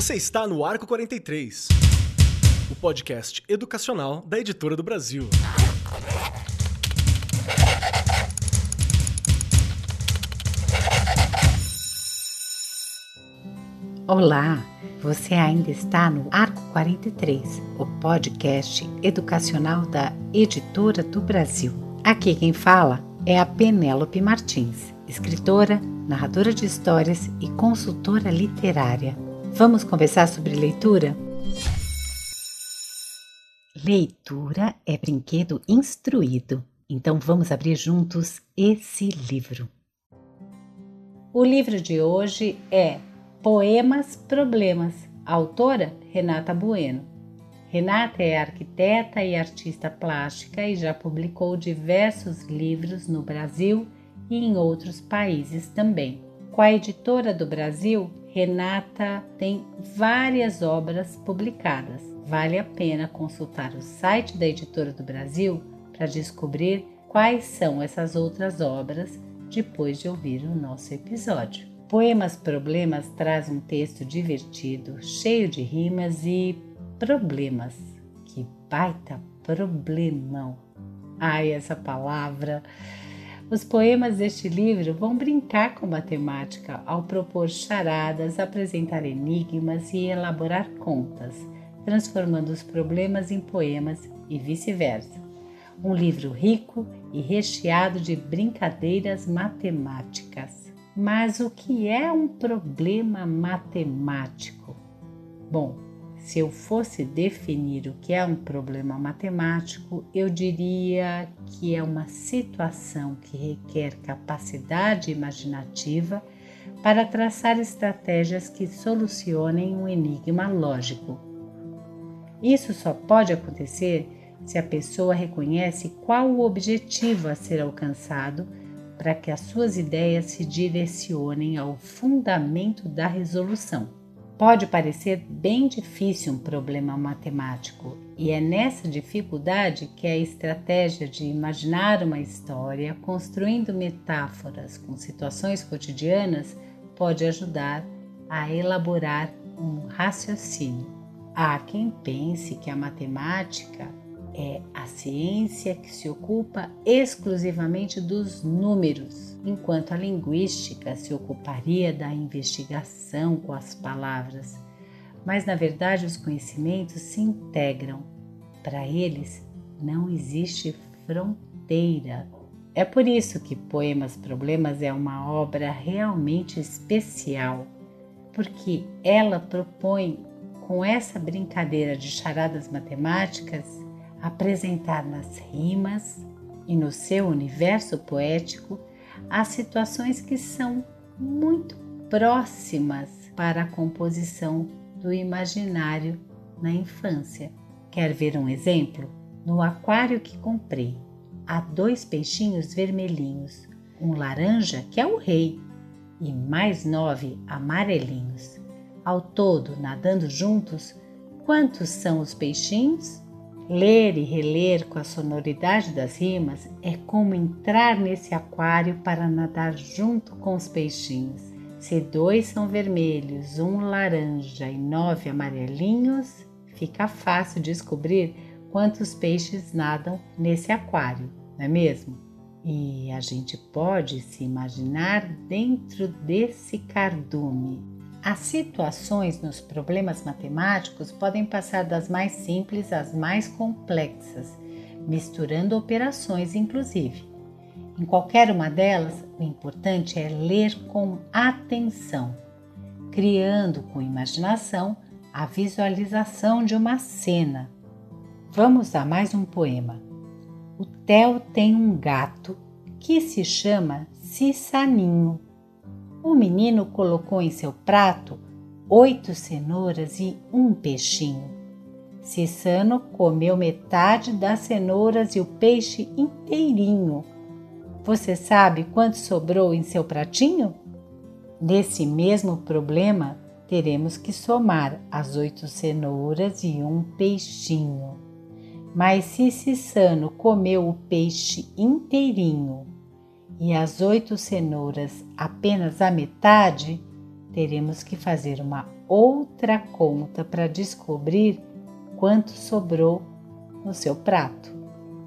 Você está no Arco 43, o podcast educacional da Editora do Brasil. Olá, você ainda está no Arco 43, o podcast educacional da Editora do Brasil. Aqui quem fala é a Penélope Martins, escritora, narradora de histórias e consultora literária. Vamos conversar sobre leitura? Leitura é brinquedo instruído, então vamos abrir juntos esse livro. O livro de hoje é Poemas Problemas, autora Renata Bueno. Renata é arquiteta e artista plástica e já publicou diversos livros no Brasil e em outros países também. Com a editora do Brasil, Renata tem várias obras publicadas. Vale a pena consultar o site da Editora do Brasil para descobrir quais são essas outras obras depois de ouvir o nosso episódio. Poemas Problemas traz um texto divertido, cheio de rimas e problemas. Que baita problemão! Ai, essa palavra! Os poemas deste livro vão brincar com matemática ao propor charadas, apresentar enigmas e elaborar contas, transformando os problemas em poemas e vice-versa. Um livro rico e recheado de brincadeiras matemáticas. Mas o que é um problema matemático? Bom, se eu fosse definir o que é um problema matemático, eu diria que é uma situação que requer capacidade imaginativa para traçar estratégias que solucionem um enigma lógico. Isso só pode acontecer se a pessoa reconhece qual o objetivo a ser alcançado para que as suas ideias se direcionem ao fundamento da resolução. Pode parecer bem difícil um problema matemático, e é nessa dificuldade que a estratégia de imaginar uma história, construindo metáforas com situações cotidianas, pode ajudar a elaborar um raciocínio. Há quem pense que a matemática é a ciência que se ocupa exclusivamente dos números, enquanto a linguística se ocuparia da investigação com as palavras. Mas na verdade os conhecimentos se integram. Para eles não existe fronteira. É por isso que Poemas Problemas é uma obra realmente especial, porque ela propõe, com essa brincadeira de charadas matemáticas, apresentar nas rimas e no seu universo poético as situações que são muito próximas para a composição do imaginário na infância. Quer ver um exemplo? No aquário que comprei, há dois peixinhos vermelhinhos, um laranja, que é o rei, e mais nove amarelinhos. Ao todo, nadando juntos, quantos são os peixinhos? Ler e reler com a sonoridade das rimas é como entrar nesse aquário para nadar junto com os peixinhos. Se dois são vermelhos, um laranja e nove amarelinhos, fica fácil descobrir quantos peixes nadam nesse aquário, não é mesmo? E a gente pode se imaginar dentro desse cardume, as situações nos problemas matemáticos podem passar das mais simples às mais complexas, misturando operações inclusive. Em qualquer uma delas, o importante é ler com atenção, criando com imaginação a visualização de uma cena. Vamos a mais um poema. O Theo tem um gato que se chama Cissaninho. O menino colocou em seu prato oito cenouras e um peixinho. Cissano comeu metade das cenouras e o peixe inteirinho. Você sabe quanto sobrou em seu pratinho? Nesse mesmo problema, teremos que somar as oito cenouras e um peixinho. Mas se Cissano comeu o peixe inteirinho e as oito cenouras apenas a metade, teremos que fazer uma outra conta para descobrir quanto sobrou no seu prato.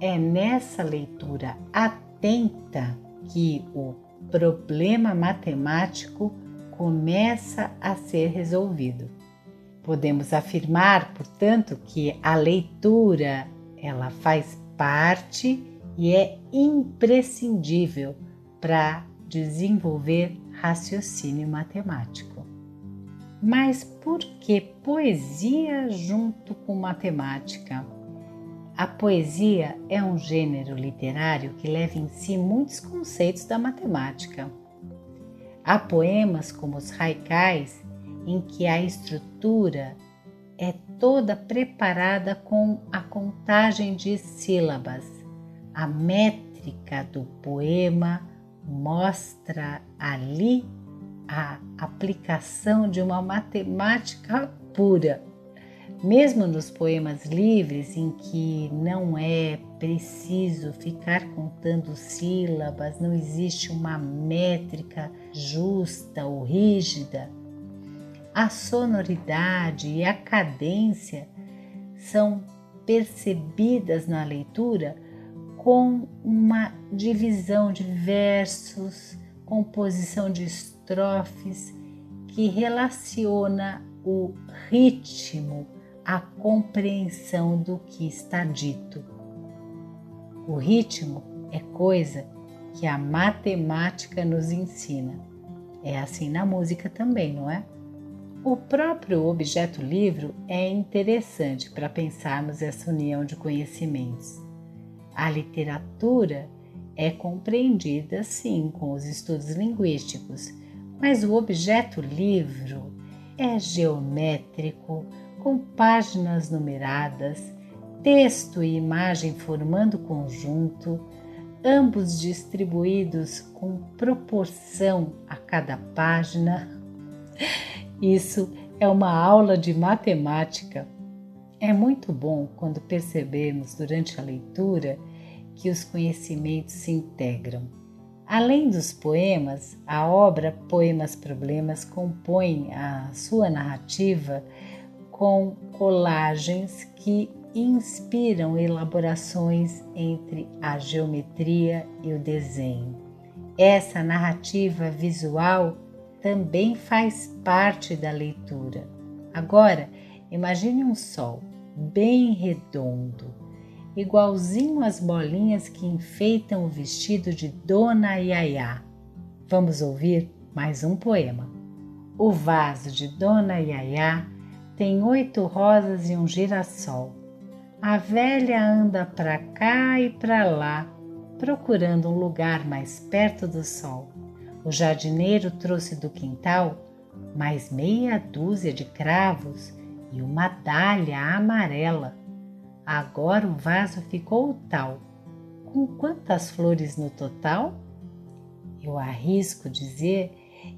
É nessa leitura atenta que o problema matemático começa a ser resolvido. Podemos afirmar, portanto, que a leitura ela faz parte e é imprescindível para desenvolver raciocínio matemático. Mas por que poesia junto com matemática? A poesia é um gênero literário que leva em si muitos conceitos da matemática. Há poemas como os haikais, em que a estrutura é toda preparada com a contagem de sílabas. A métrica do poema mostra ali a aplicação de uma matemática pura. Mesmo nos poemas livres, em que não é preciso ficar contando sílabas, não existe uma métrica justa ou rígida, a sonoridade e a cadência são percebidas na leitura com uma divisão de versos, composição de estrofes que relaciona o ritmo à compreensão do que está dito. O ritmo é coisa que a matemática nos ensina. É assim na música também, não é? O próprio objeto livro é interessante para pensarmos essa união de conhecimentos. A literatura é compreendida sim com os estudos linguísticos, mas o objeto livro é geométrico, com páginas numeradas, texto e imagem formando conjunto, ambos distribuídos com proporção a cada página. Isso é uma aula de matemática. É muito bom quando percebemos durante a leitura que os conhecimentos se integram. Além dos poemas, a obra Poemas Problemas compõe a sua narrativa com colagens que inspiram elaborações entre a geometria e o desenho. Essa narrativa visual também faz parte da leitura. Agora, imagine um sol bem redondo, igualzinho às bolinhas que enfeitam o vestido de Dona Yaya. Vamos ouvir mais um poema. O vaso de Dona Yaya tem oito rosas e um girassol. A velha anda para cá e para lá, procurando um lugar mais perto do sol. O jardineiro trouxe do quintal mais meia dúzia de cravos e uma dália amarela. Agora o vaso ficou tal. Com quantas flores no total? Eu arrisco dizer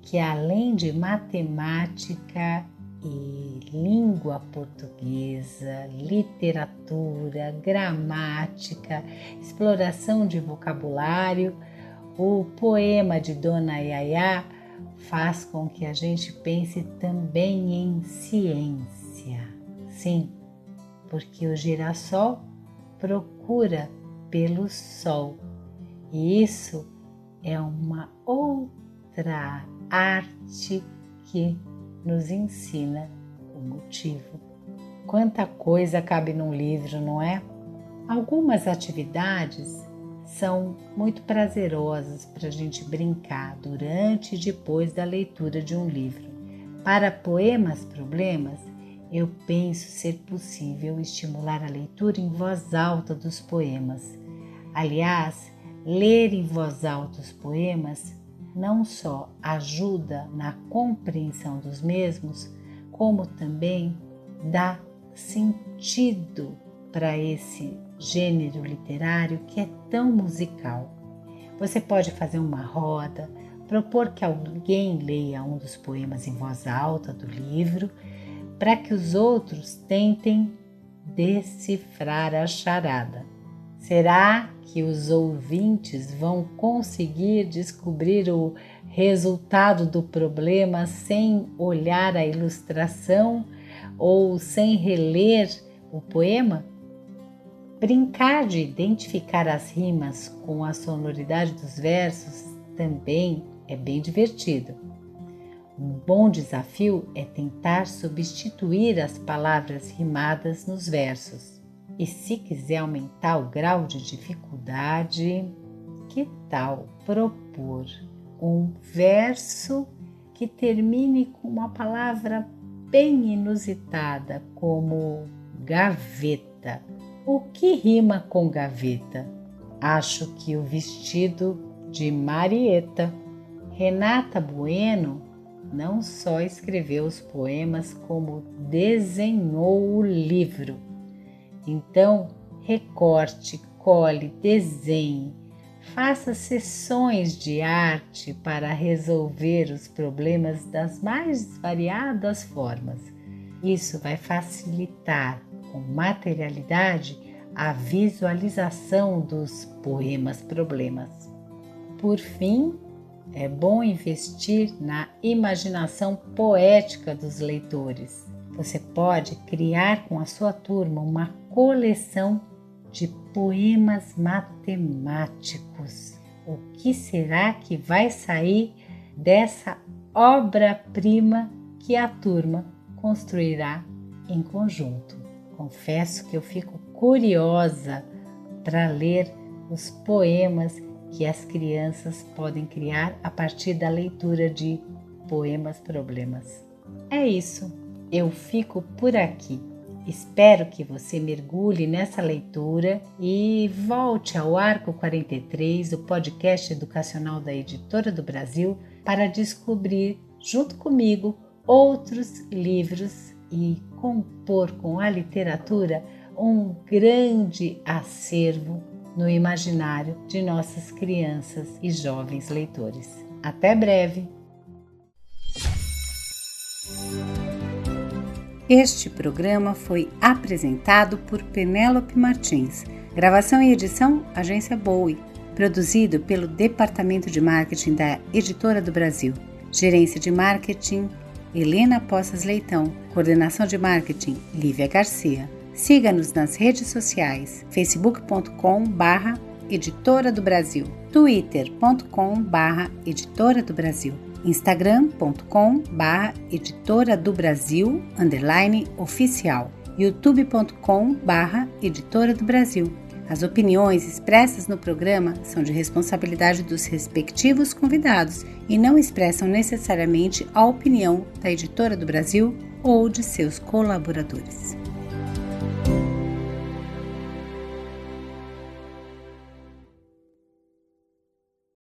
que além de matemática e língua portuguesa, literatura, gramática, exploração de vocabulário, o poema de Dona Yaya faz com que a gente pense também em ciência. Sim, porque o girassol procura pelo sol e isso é uma outra arte que nos ensina o motivo. Quanta coisa cabe num livro, não é? Algumas atividades são muito prazerosas para a gente brincar durante e depois da leitura de um livro. Para poemas problemas, eu penso ser possível estimular a leitura em voz alta dos poemas. Aliás, ler em voz alta os poemas não só ajuda na compreensão dos mesmos, como também dá sentido para esse gênero literário que é tão musical. Você pode fazer uma roda, propor que alguém leia um dos poemas em voz alta do livro, para que os outros tentem decifrar a charada. Será que os ouvintes vão conseguir descobrir o resultado do problema sem olhar a ilustração ou sem reler o poema? Brincar de identificar as rimas com a sonoridade dos versos também é bem divertido. Um bom desafio é tentar substituir as palavras rimadas nos versos. E se quiser aumentar o grau de dificuldade, que tal propor um verso que termine com uma palavra bem inusitada, como gaveta? O que rima com gaveta? Acho que o vestido de Marieta. Renata Bueno não só escreveu os poemas, como desenhou o livro. Então, recorte, cole, desenhe, faça sessões de arte para resolver os problemas das mais variadas formas. Isso vai facilitar com materialidade a visualização dos poemas problemas. Por fim, é bom investir na imaginação poética dos leitores. Você pode criar com a sua turma uma coleção de poemas matemáticos. O que será que vai sair dessa obra-prima que a turma construirá em conjunto? Confesso que eu fico curiosa para ler os poemas que as crianças podem criar a partir da leitura de poemas problemas. É isso, eu fico por aqui. Espero que você mergulhe nessa leitura e volte ao Arco 43, o podcast educacional da Editora do Brasil, para descobrir, junto comigo, outros livros e compor com a literatura um grande acervo no imaginário de nossas crianças e jovens leitores. Até breve! Este programa foi apresentado por Penélope Martins. Gravação e edição Agência Bowie. Produzido pelo Departamento de Marketing da Editora do Brasil. Gerência de Marketing Helena Poças Leitão. Coordenação de Marketing Lívia Garcia. Siga-nos nas redes sociais: facebook.com/barra Editora do Brasil, twitter.com/barra Editora do Brasil, instagram.com/barra Editora do Brasil underline oficial, youtube.com/barra Editora do Brasil. As opiniões expressas no programa são de responsabilidade dos respectivos convidados e não expressam necessariamente a opinião da Editora do Brasil ou de seus colaboradores.